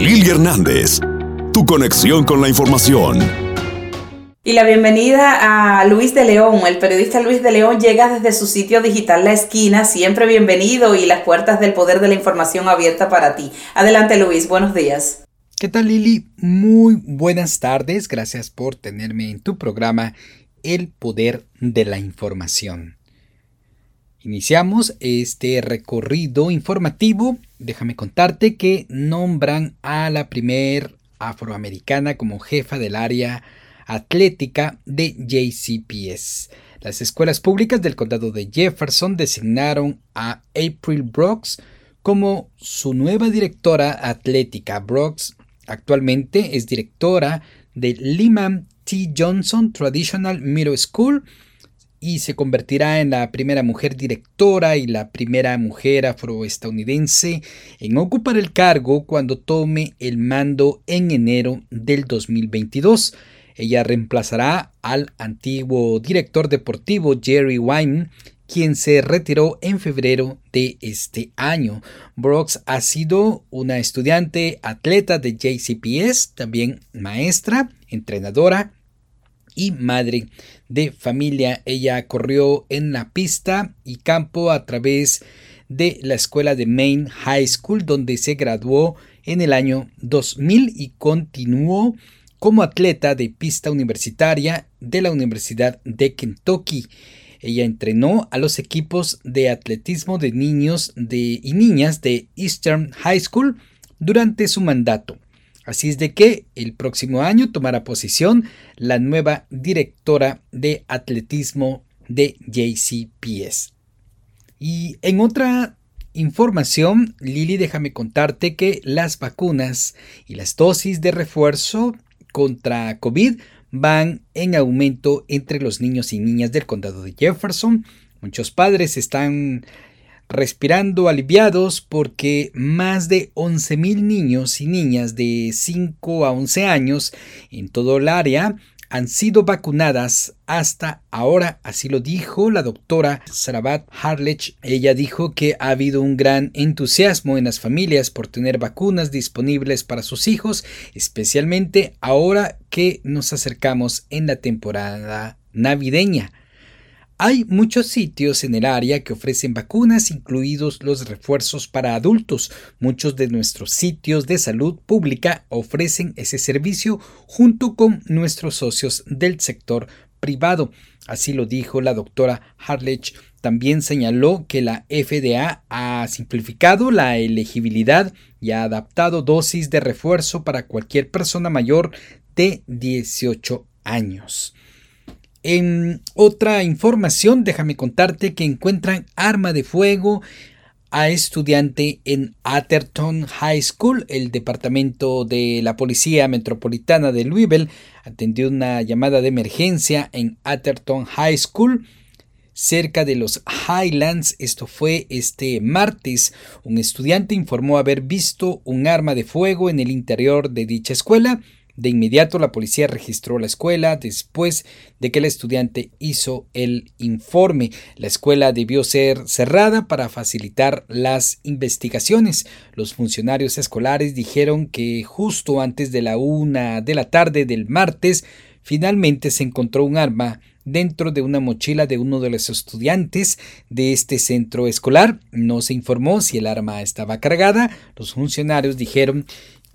Lili Hernández, tu conexión con la información. Y la bienvenida a Luis de León. El periodista Luis de León llega desde su sitio digital La Esquina. Siempre bienvenido y las puertas del poder de la información abierta para ti. Adelante Luis, buenos días. ¿Qué tal Lili? Muy buenas tardes. Gracias por tenerme en tu programa El Poder de la Información. Iniciamos este recorrido informativo. Déjame contarte que nombran a la primer afroamericana como jefa del área atlética de JCPS. Las escuelas públicas del condado de Jefferson designaron a April Brooks como su nueva directora atlética. Brooks actualmente es directora de Lehman T. Johnson Traditional Middle School y se convertirá en la primera mujer directora y la primera mujer afroestadounidense en ocupar el cargo cuando tome el mando en enero del 2022. Ella reemplazará al antiguo director deportivo Jerry Wine, quien se retiró en febrero de este año. Brooks ha sido una estudiante atleta de JCPS, también maestra, entrenadora y madre de familia. Ella corrió en la pista y campo a través de la escuela de Maine High School, donde se graduó en el año 2000 y continuó como atleta de pista universitaria de la Universidad de Kentucky. Ella entrenó a los equipos de atletismo de niños de, y niñas de Eastern High School durante su mandato. Así es de que el próximo año tomará posición la nueva directora de atletismo de JCPS. Y en otra información, Lili, déjame contarte que las vacunas y las dosis de refuerzo contra COVID van en aumento entre los niños y niñas del condado de Jefferson. Muchos padres están respirando aliviados porque más de 11.000 niños y niñas de 5 a 11 años en todo el área han sido vacunadas hasta ahora, así lo dijo la doctora Sarabat Harlech. Ella dijo que ha habido un gran entusiasmo en las familias por tener vacunas disponibles para sus hijos, especialmente ahora que nos acercamos en la temporada navideña. Hay muchos sitios en el área que ofrecen vacunas, incluidos los refuerzos para adultos. Muchos de nuestros sitios de salud pública ofrecen ese servicio junto con nuestros socios del sector privado. Así lo dijo la doctora Harlech. También señaló que la FDA ha simplificado la elegibilidad y ha adaptado dosis de refuerzo para cualquier persona mayor de 18 años. En otra información, déjame contarte que encuentran arma de fuego a estudiante en Atherton High School. El departamento de la Policía Metropolitana de Louisville atendió una llamada de emergencia en Atherton High School cerca de los Highlands. Esto fue este martes. Un estudiante informó haber visto un arma de fuego en el interior de dicha escuela. De inmediato la policía registró la escuela después de que el estudiante hizo el informe. La escuela debió ser cerrada para facilitar las investigaciones. Los funcionarios escolares dijeron que justo antes de la una de la tarde del martes finalmente se encontró un arma dentro de una mochila de uno de los estudiantes de este centro escolar. No se informó si el arma estaba cargada. Los funcionarios dijeron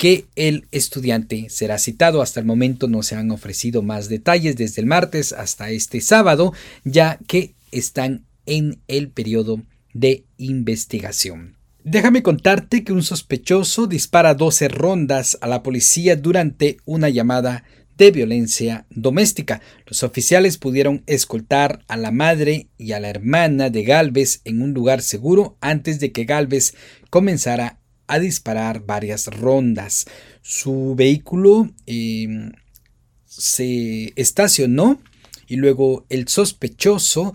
que el estudiante será citado. Hasta el momento no se han ofrecido más detalles desde el martes hasta este sábado, ya que están en el periodo de investigación. Déjame contarte que un sospechoso dispara 12 rondas a la policía durante una llamada de violencia doméstica. Los oficiales pudieron escoltar a la madre y a la hermana de Galvez en un lugar seguro antes de que Galvez comenzara a disparar varias rondas. Su vehículo em, se estacionó y luego el sospechoso,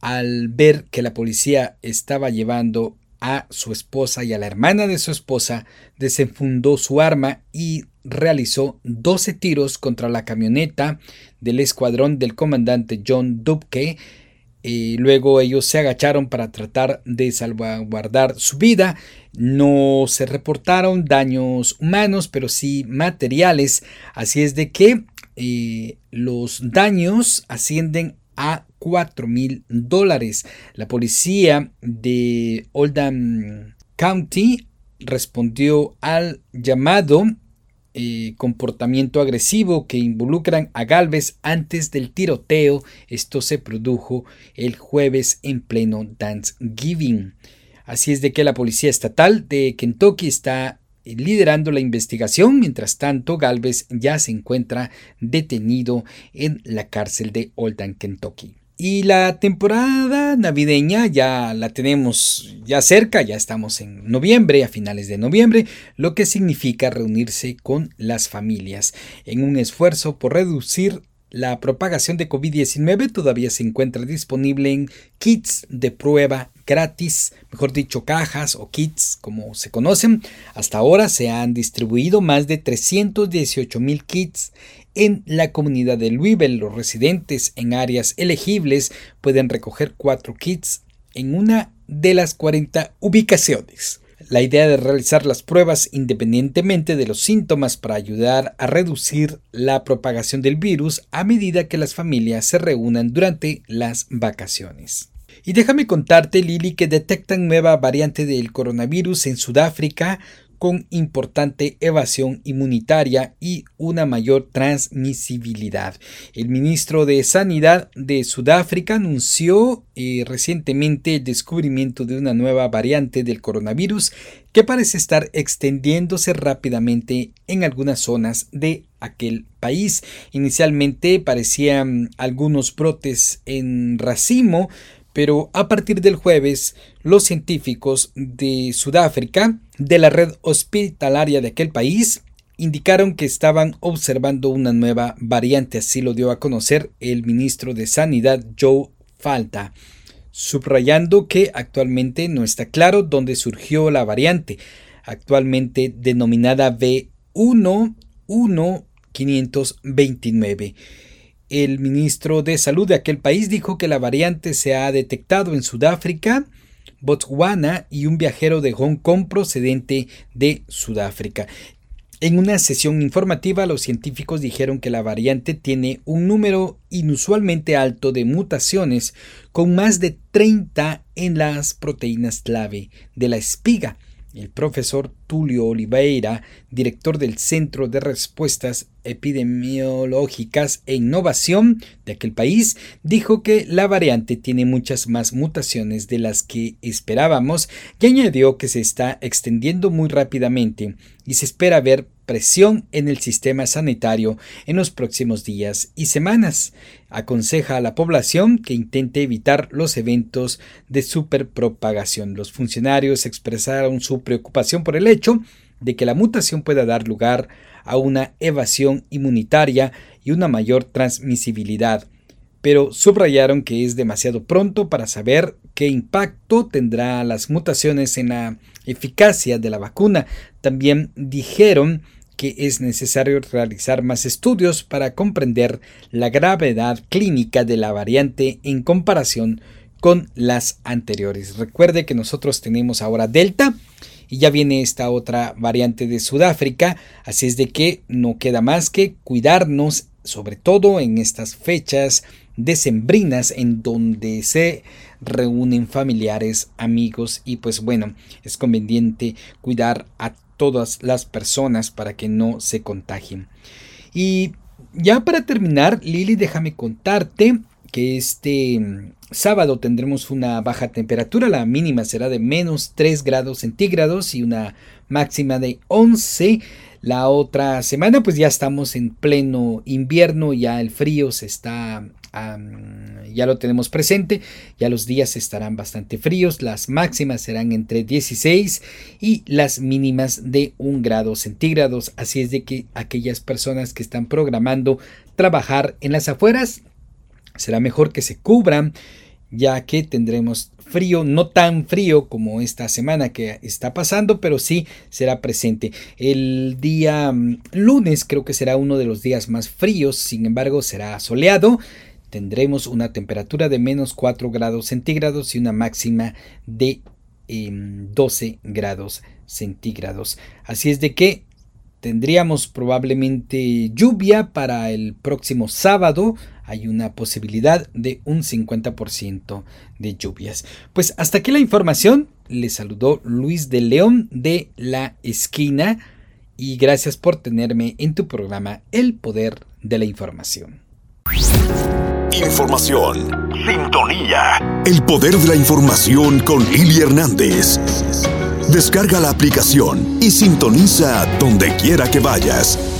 al ver que la policía estaba llevando a su esposa y a la hermana de su esposa, desenfundó su arma y realizó 12 tiros contra la camioneta del escuadrón del comandante John Dubke eh, luego ellos se agacharon para tratar de salvaguardar su vida. No se reportaron daños humanos, pero sí materiales. Así es de que eh, los daños ascienden a 4 mil dólares. La policía de Oldham County respondió al llamado eh, comportamiento agresivo que involucran a Galvez antes del tiroteo. Esto se produjo el jueves en pleno Thanksgiving. Así es de que la Policía Estatal de Kentucky está liderando la investigación. Mientras tanto, Galvez ya se encuentra detenido en la cárcel de Oldham, Kentucky. Y la temporada navideña ya la tenemos ya cerca, ya estamos en noviembre, a finales de noviembre, lo que significa reunirse con las familias en un esfuerzo por reducir la propagación de COVID-19 todavía se encuentra disponible en kits de prueba gratis, mejor dicho, cajas o kits como se conocen. Hasta ahora se han distribuido más de 318 mil kits en la comunidad de Louisville. Los residentes en áreas elegibles pueden recoger cuatro kits en una de las 40 ubicaciones. La idea de realizar las pruebas independientemente de los síntomas para ayudar a reducir la propagación del virus a medida que las familias se reúnan durante las vacaciones. Y déjame contarte, Lili, que detectan nueva variante del coronavirus en Sudáfrica con importante evasión inmunitaria y una mayor transmisibilidad. El ministro de Sanidad de Sudáfrica anunció eh, recientemente el descubrimiento de una nueva variante del coronavirus que parece estar extendiéndose rápidamente en algunas zonas de aquel país. Inicialmente parecían algunos brotes en racimo, pero a partir del jueves los científicos de Sudáfrica, de la red hospitalaria de aquel país, indicaron que estaban observando una nueva variante, así lo dio a conocer el ministro de Sanidad Joe Falta, subrayando que actualmente no está claro dónde surgió la variante, actualmente denominada B11529. El ministro de Salud de aquel país dijo que la variante se ha detectado en Sudáfrica, Botswana y un viajero de Hong Kong procedente de Sudáfrica. En una sesión informativa, los científicos dijeron que la variante tiene un número inusualmente alto de mutaciones, con más de 30 en las proteínas clave de la espiga. El profesor Tulio Oliveira, director del Centro de Respuestas Epidemiológicas e Innovación de aquel país, dijo que la variante tiene muchas más mutaciones de las que esperábamos y añadió que se está extendiendo muy rápidamente y se espera ver presión en el sistema sanitario en los próximos días y semanas. Aconseja a la población que intente evitar los eventos de superpropagación. Los funcionarios expresaron su preocupación por el hecho de que la mutación pueda dar lugar a una evasión inmunitaria y una mayor transmisibilidad pero subrayaron que es demasiado pronto para saber qué impacto tendrá las mutaciones en la eficacia de la vacuna. También dijeron que es necesario realizar más estudios para comprender la gravedad clínica de la variante en comparación con las anteriores. Recuerde que nosotros tenemos ahora Delta y ya viene esta otra variante de Sudáfrica, así es de que no queda más que cuidarnos, sobre todo en estas fechas decembrinas en donde se reúnen familiares, amigos y pues bueno, es conveniente cuidar a todas las personas para que no se contagien. Y ya para terminar, Lili, déjame contarte que este mm, sábado tendremos una baja temperatura, la mínima será de menos 3 grados centígrados y una máxima de 11. La otra semana pues ya estamos en pleno invierno, ya el frío se está ya lo tenemos presente, ya los días estarán bastante fríos, las máximas serán entre 16 y las mínimas de 1 grado centígrados, así es de que aquellas personas que están programando trabajar en las afueras, será mejor que se cubran, ya que tendremos frío, no tan frío como esta semana que está pasando, pero sí será presente. El día mm, lunes creo que será uno de los días más fríos, sin embargo será soleado tendremos una temperatura de menos 4 grados centígrados y una máxima de 12 em, grados centígrados. Así es de que tendríamos probablemente lluvia para el próximo sábado. Hay una posibilidad de un 50% de lluvias. Pues hasta aquí la información. Le saludó Luis de León de La Esquina y gracias por tenerme en tu programa El Poder de la Información. Información. Sintonía. El Poder de la Información con Lili Hernández. Descarga la aplicación y sintoniza donde quiera que vayas.